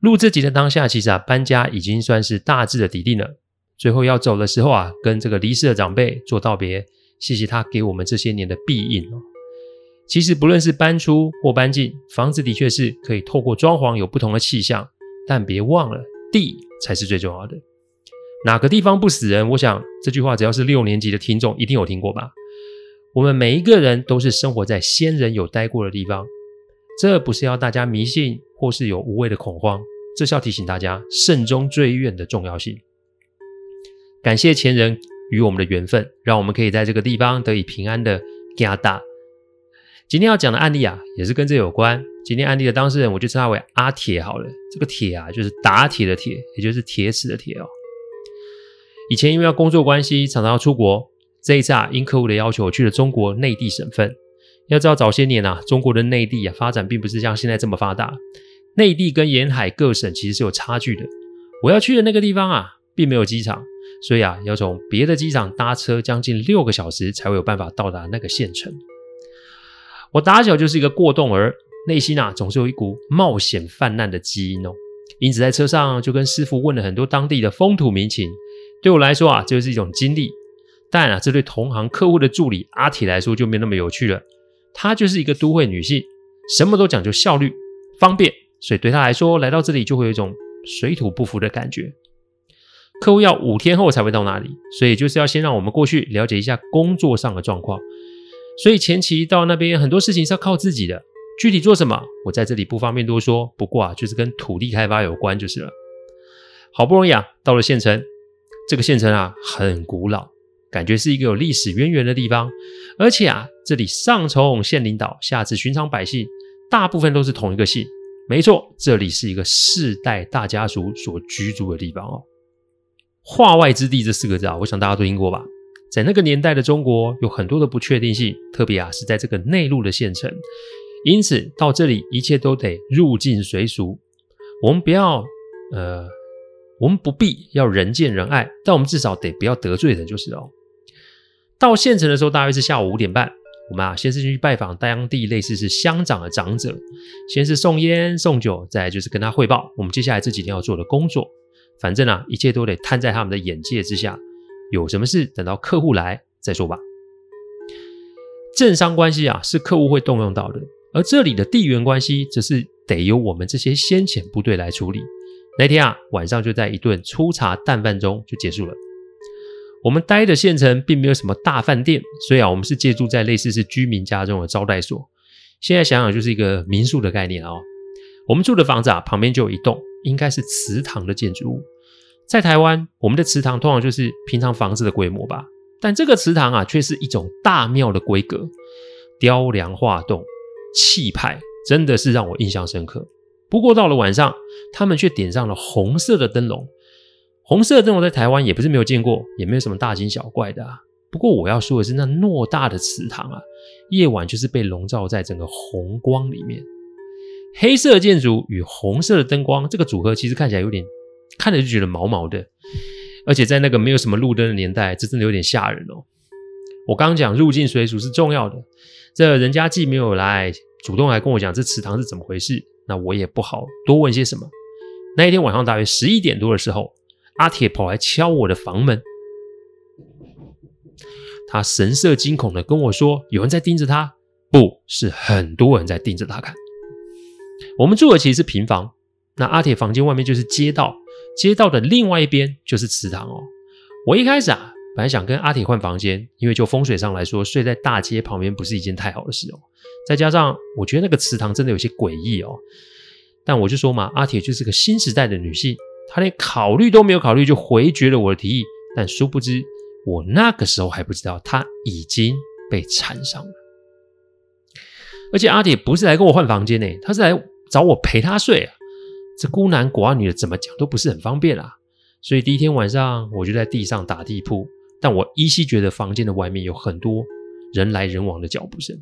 录这集的当下，其实啊，搬家已经算是大致的底定了。最后要走的时候啊，跟这个离世的长辈做道别，谢谢他给我们这些年的庇荫哦。其实不论是搬出或搬进，房子的确是可以透过装潢有不同的气象，但别忘了地才是最重要的。哪个地方不死人？我想这句话只要是六年级的听众一定有听过吧。我们每一个人都是生活在先人有待过的地方，这不是要大家迷信。或是有无谓的恐慌，这是要提醒大家慎终追远的重要性。感谢前人与我们的缘分，让我们可以在这个地方得以平安的加大。今天要讲的案例啊，也是跟这有关。今天案例的当事人，我就称他为阿铁好了。这个铁啊，就是打铁的铁，也就是铁齿的铁哦。以前因为要工作关系，常常要出国。这一次啊，因客户的要求，去了中国内地省份。要知道早些年啊，中国的内地啊，发展并不是像现在这么发达。内地跟沿海各省其实是有差距的。我要去的那个地方啊，并没有机场，所以啊，要从别的机场搭车将近六个小时才会有办法到达那个县城。我打小就是一个过动儿，内心啊总是有一股冒险犯难的基因哦。因此在车上就跟师傅问了很多当地的风土民情。对我来说啊，就是一种经历。但啊，这对同行客户的助理阿铁来说就没那么有趣了。她就是一个都会女性，什么都讲究效率、方便。所以对她来说，来到这里就会有一种水土不服的感觉。客户要五天后才会到那里，所以就是要先让我们过去了解一下工作上的状况。所以前期到那边很多事情是要靠自己的，具体做什么，我在这里不方便多说。不过啊，就是跟土地开发有关就是了。好不容易啊，到了县城，这个县城啊很古老，感觉是一个有历史渊源的地方。而且啊，这里上从县领导，下至寻常百姓，大部分都是同一个姓。没错，这里是一个世代大家族所居住的地方哦。化外之地这四个字啊，我想大家都听过吧？在那个年代的中国，有很多的不确定性，特别啊是在这个内陆的县城，因此到这里一切都得入境随俗。我们不要，呃，我们不必要人见人爱，但我们至少得不要得罪人就是哦。到县城的时候，大约是下午五点半。我们啊，先是去拜访当地类似是乡长的长者，先是送烟送酒，再就是跟他汇报我们接下来这几天要做的工作。反正啊，一切都得摊在他们的眼界之下。有什么事，等到客户来再说吧。政商关系啊，是客户会动用到的，而这里的地缘关系，则是得由我们这些先遣部队来处理。那天啊，晚上就在一顿粗茶淡饭中就结束了。我们待的县城并没有什么大饭店，所以啊，我们是借住在类似是居民家中的招待所。现在想想就是一个民宿的概念哦。我们住的房子啊，旁边就有一栋应该是祠堂的建筑物。在台湾，我们的祠堂通常就是平常房子的规模吧，但这个祠堂啊，却是一种大庙的规格，雕梁画栋，气派真的是让我印象深刻。不过到了晚上，他们却点上了红色的灯笼。红色的灯笼在台湾也不是没有见过，也没有什么大惊小怪的啊。不过我要说的是，那偌大的祠堂啊，夜晚就是被笼罩在整个红光里面。黑色建筑与红色的灯光，这个组合其实看起来有点，看着就觉得毛毛的。而且在那个没有什么路灯的年代，这真的有点吓人哦。我刚刚讲入境随俗是重要的，这人家既没有来主动来跟我讲这祠堂是怎么回事，那我也不好多问些什么。那一天晚上大约十一点多的时候。阿铁跑来敲我的房门，他神色惊恐的跟我说：“有人在盯着他，不是很多人在盯着他看。”我们住的其实是平房，那阿铁房间外面就是街道，街道的另外一边就是祠堂哦。我一开始啊本来想跟阿铁换房间，因为就风水上来说，睡在大街旁边不是一件太好的事哦。再加上我觉得那个祠堂真的有些诡异哦。但我就说嘛，阿铁就是个新时代的女性，他连考虑都没有考虑就回绝了我的提议。但殊不知，我那个时候还不知道他已经被缠上了。而且阿铁不是来跟我换房间呢，他是来找我陪他睡啊。这孤男寡女的，怎么讲都不是很方便啊。所以第一天晚上，我就在地上打地铺。但我依稀觉得房间的外面有很多人来人往的脚步声。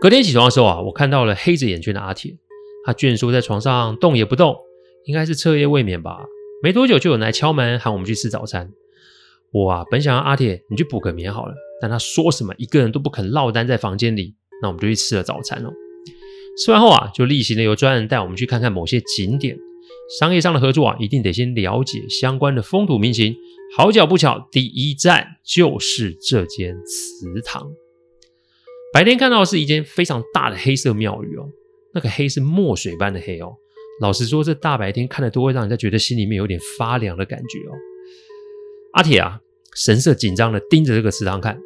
隔天起床的时候啊，我看到了黑着眼圈的阿铁，他蜷缩在床上动也不动，应该是彻夜未眠吧。没多久就有人来敲门喊我们去吃早餐。我啊本想让阿铁你去补个眠好了，但他说什么一个人都不肯落单在房间里，那我们就去吃了早餐哦。吃完后啊，就例行的由专人带我们去看看某些景点。商业上的合作啊，一定得先了解相关的风土民情。好巧不巧，第一站就是这间祠堂。白天看到是一间非常大的黑色庙宇哦，那个黑是墨水般的黑哦。老实说，这大白天看的都会让人家觉得心里面有点发凉的感觉哦。阿铁啊，神色紧张的盯着这个祠堂看。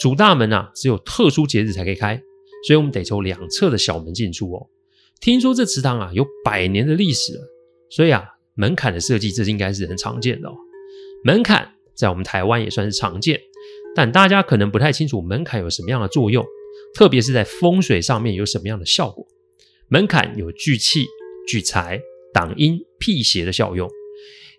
主大门啊，只有特殊节日才可以开，所以我们得从两侧的小门进出哦。听说这祠堂啊，有百年的历史了。所以啊，门槛的设计，这应该是很常见的哦。门槛在我们台湾也算是常见，但大家可能不太清楚门槛有什么样的作用，特别是在风水上面有什么样的效果。门槛有聚气、聚财、挡阴、辟邪的效用。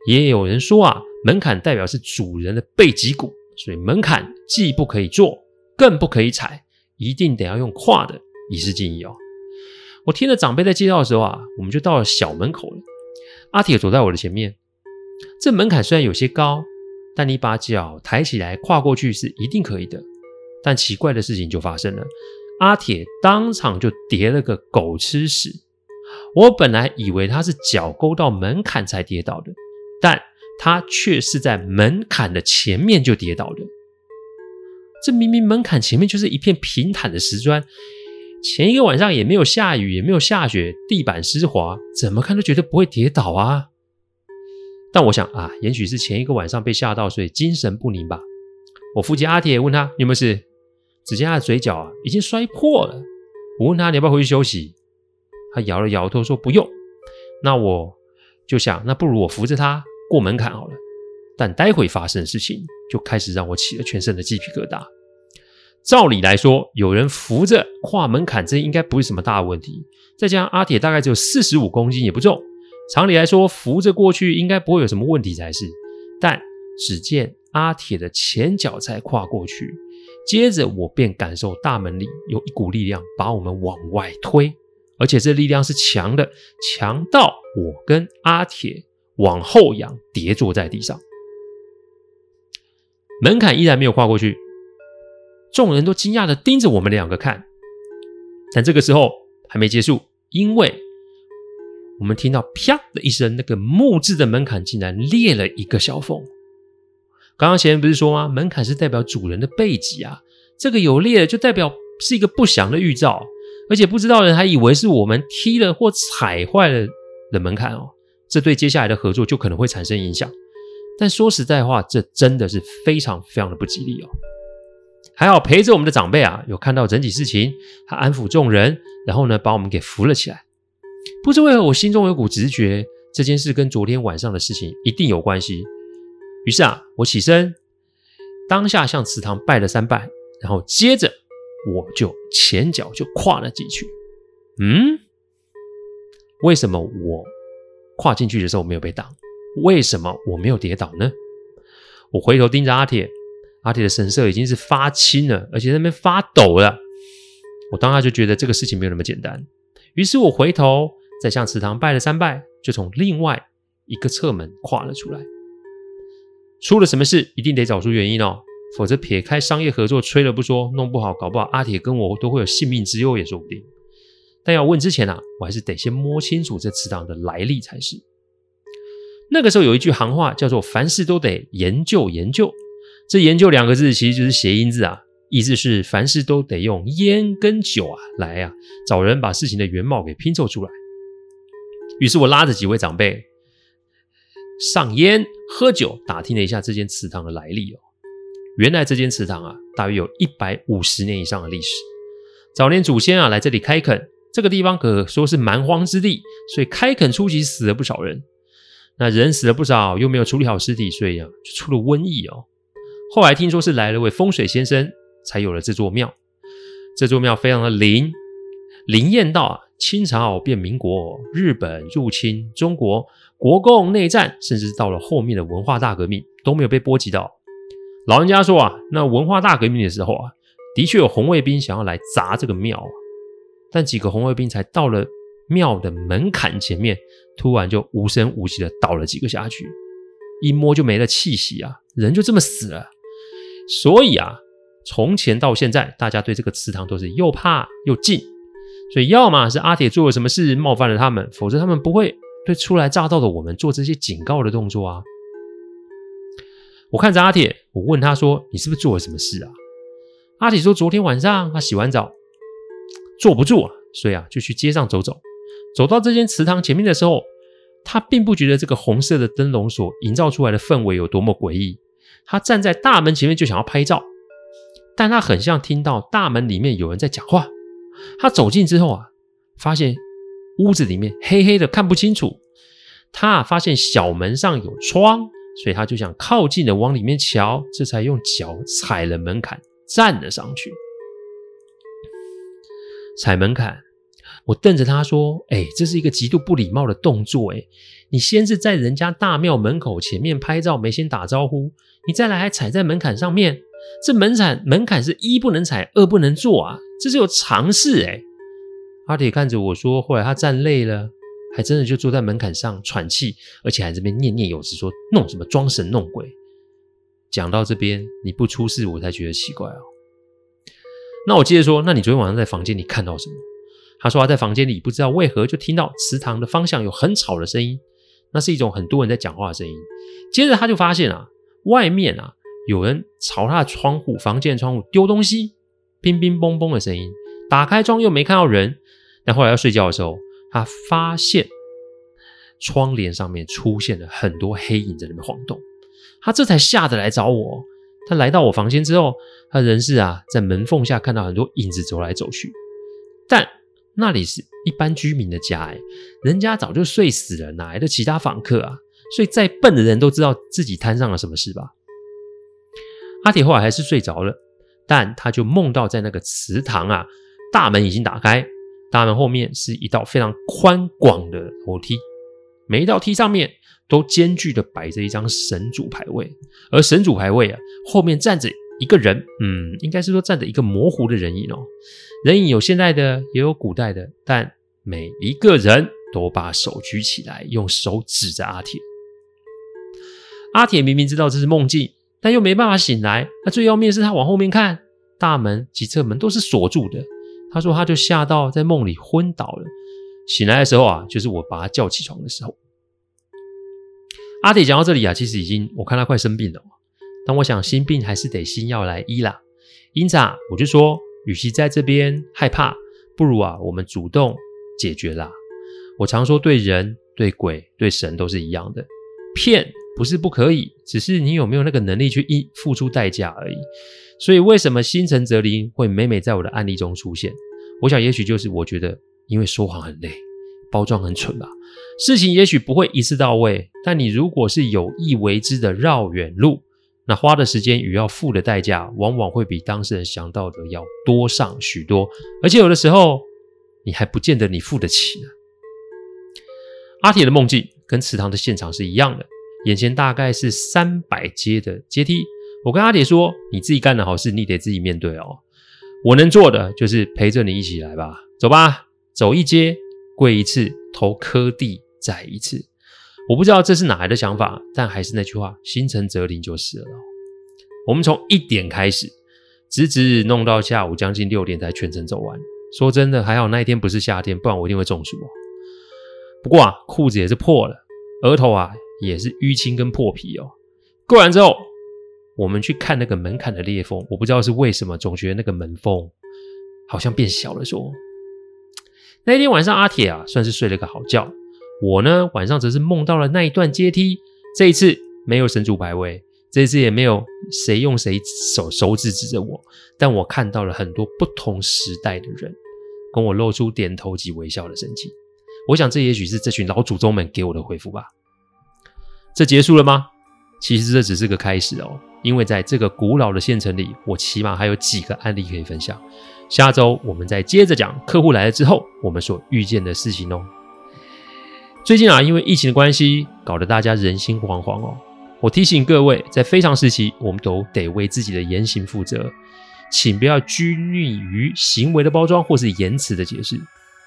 也有人说啊，门槛代表是主人的背脊骨，所以门槛既不可以坐，更不可以踩，一定得要用跨的，以示敬意哦。我听了长辈在介绍的时候啊，我们就到了小门口了。阿铁走在我的前面，这门槛虽然有些高，但你把脚抬起来跨过去是一定可以的。但奇怪的事情就发生了，阿铁当场就跌了个狗吃屎。我本来以为他是脚勾到门槛才跌倒的，但他却是在门槛的前面就跌倒的。这明明门槛前面就是一片平坦的石砖。前一个晚上也没有下雨，也没有下雪，地板湿滑，怎么看都觉得不会跌倒啊。但我想啊，也许是前一个晚上被吓到，所以精神不宁吧。我父亲阿铁，问他有没有事？只见他的嘴角啊已经摔破了。我问他你要不要回去休息？他摇了摇头说不用。那我就想，那不如我扶着他过门槛好了。但待会发生的事情就开始让我起了全身的鸡皮疙瘩。照理来说，有人扶着跨门槛，这应该不是什么大问题。再加上阿铁大概只有四十五公斤，也不重。常理来说，扶着过去应该不会有什么问题才是。但只见阿铁的前脚才跨过去，接着我便感受大门里有一股力量把我们往外推，而且这力量是强的，强到我跟阿铁往后仰，跌坐在地上。门槛依然没有跨过去。众人都惊讶的盯着我们两个看，但这个时候还没结束，因为我们听到啪的一声，那个木质的门槛竟然裂了一个小缝。刚刚前面不是说吗？门槛是代表主人的背脊啊，这个有裂就代表是一个不祥的预兆，而且不知道的人还以为是我们踢了或踩坏了的门槛哦，这对接下来的合作就可能会产生影响。但说实在话，这真的是非常非常的不吉利哦。还好陪着我们的长辈啊，有看到整体事情，他安抚众人，然后呢，把我们给扶了起来。不知为何，我心中有股直觉，这件事跟昨天晚上的事情一定有关系。于是啊，我起身，当下向祠堂拜了三拜，然后接着我就前脚就跨了进去。嗯，为什么我跨进去的时候没有被挡？为什么我没有跌倒呢？我回头盯着阿铁。阿铁的神色已经是发青了，而且在那边发抖了。我当下就觉得这个事情没有那么简单，于是我回头再向祠堂拜了三拜，就从另外一个侧门跨了出来。出了什么事，一定得找出原因哦，否则撇开商业合作吹了不说，弄不好搞不好阿铁跟我都会有性命之忧也说不定。但要问之前啊，我还是得先摸清楚这祠堂的来历才是。那个时候有一句行话叫做“凡事都得研究研究”。这研究两个字其实就是谐音字啊，意思是凡事都得用烟跟酒啊来啊找人把事情的原貌给拼凑出来。于是我拉着几位长辈，上烟、喝酒，打听了一下这间祠堂的来历哦。原来这间祠堂啊，大约有一百五十年以上的历史。早年祖先啊来这里开垦，这个地方可说是蛮荒之地，所以开垦初期死了不少人。那人死了不少，又没有处理好尸体，所以啊就出了瘟疫哦。后来听说是来了位风水先生，才有了这座庙。这座庙非常的灵，灵验到啊，清朝变民国，日本入侵中国，国共内战，甚至到了后面的文化大革命都没有被波及到。老人家说啊，那文化大革命的时候啊，的确有红卫兵想要来砸这个庙啊，但几个红卫兵才到了庙的门槛前面，突然就无声无息的倒了几个下去，一摸就没了气息啊，人就这么死了。所以啊。从前到现在，大家对这个祠堂都是又怕又敬，所以要么是阿铁做了什么事冒犯了他们，否则他们不会对初来乍到的我们做这些警告的动作啊。我看着阿铁，我问他说：“你是不是做了什么事啊？”阿铁说：“昨天晚上他洗完澡，坐不住啊，所以啊就去街上走走。走到这间祠堂前面的时候，他并不觉得这个红色的灯笼所营造出来的氛围有多么诡异，他站在大门前面就想要拍照。”但他很像听到大门里面有人在讲话。他走近之后啊，发现屋子里面黑黑的，看不清楚。他啊发现小门上有窗，所以他就想靠近的往里面瞧，这才用脚踩了门槛，站了上去。踩门槛，我瞪着他说：“哎，这是一个极度不礼貌的动作。哎，你先是在人家大庙门口前面拍照，没先打招呼，你再来还踩在门槛上面。”这门槛门槛是一不能踩，二不能坐啊！这是有常识哎。阿铁看着我说，后来他站累了，还真的就坐在门槛上喘气，而且还这边念念有词说弄什么装神弄鬼。讲到这边，你不出事，我才觉得奇怪哦。那我接着说，那你昨天晚上在房间里看到什么？他说他在房间里不知道为何就听到祠堂的方向有很吵的声音，那是一种很多人在讲话的声音。接着他就发现啊，外面啊。有人朝他的窗户、房间的窗户丢东西，乒乒乓乓的声音。打开窗又没看到人，但后来要睡觉的时候，他发现窗帘上面出现了很多黑影在那边晃动。他这才吓得来找我。他来到我房间之后，他人是啊，在门缝下看到很多影子走来走去。但那里是一般居民的家，哎，人家早就睡死了，哪来的其他访客啊？所以再笨的人都知道自己摊上了什么事吧？阿铁后来还是睡着了，但他就梦到在那个祠堂啊，大门已经打开，大门后面是一道非常宽广的楼梯，每一道梯上面都间距的摆着一张神主牌位，而神主牌位啊后面站着一个人，嗯，应该是说站着一个模糊的人影哦，人影有现代的，也有古代的，但每一个人都把手举起来，用手指着阿铁。阿铁明明知道这是梦境。但又没办法醒来，那最要命是他往后面看，大门、几侧门都是锁住的。他说他就吓到在梦里昏倒了，醒来的时候啊，就是我把他叫起床的时候。阿铁讲到这里啊，其实已经我看他快生病了，但我想心病还是得心药来医啦。因此啊，我就说，与其在这边害怕，不如啊，我们主动解决啦。我常说，对人、对鬼、对神都是一样的，骗。不是不可以，只是你有没有那个能力去一付出代价而已。所以为什么心诚则灵会每每在我的案例中出现？我想也许就是我觉得，因为说谎很累，包装很蠢吧。事情也许不会一次到位，但你如果是有意为之的绕远路，那花的时间与要付的代价，往往会比当事人想到的要多上许多。而且有的时候，你还不见得你付得起呢。阿铁的梦境跟祠堂的现场是一样的。眼前大概是三百阶的阶梯，我跟阿铁说：“你自己干的好事，你得自己面对哦。我能做的就是陪着你一起来吧，走吧，走一阶跪一次，头磕地再一次。我不知道这是哪来的想法，但还是那句话，心诚则灵就是了。我们从一点开始，直直弄到下午将近六点才全程走完。说真的，还好那一天不是夏天，不然我一定会中暑哦。不过啊，裤子也是破了，额头啊。”也是淤青跟破皮哦。过完之后，我们去看那个门槛的裂缝，我不知道是为什么，总觉得那个门缝好像变小了。说那天晚上，阿铁啊算是睡了个好觉。我呢，晚上则是梦到了那一段阶梯，这一次没有神主牌位，这一次也没有谁用谁手手指指着我，但我看到了很多不同时代的人，跟我露出点头及微笑的神情。我想这也许是这群老祖宗们给我的回复吧。这结束了吗？其实这只是个开始哦，因为在这个古老的县城里，我起码还有几个案例可以分享。下周我们再接着讲客户来了之后，我们所遇见的事情哦。最近啊，因为疫情的关系，搞得大家人心惶惶哦。我提醒各位，在非常时期，我们都得为自己的言行负责，请不要拘泥于行为的包装或是言辞的解释。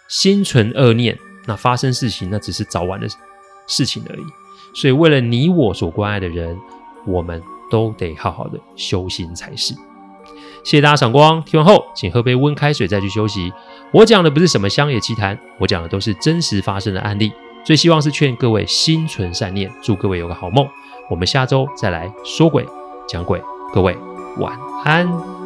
心存恶念，那发生事情那只是早晚的事情而已。所以，为了你我所关爱的人，我们都得好好的修心才是。谢谢大家赏光，听完后请喝杯温开水再去休息。我讲的不是什么乡野奇谈，我讲的都是真实发生的案例。最希望是劝各位心存善念，祝各位有个好梦。我们下周再来说鬼讲鬼，各位晚安。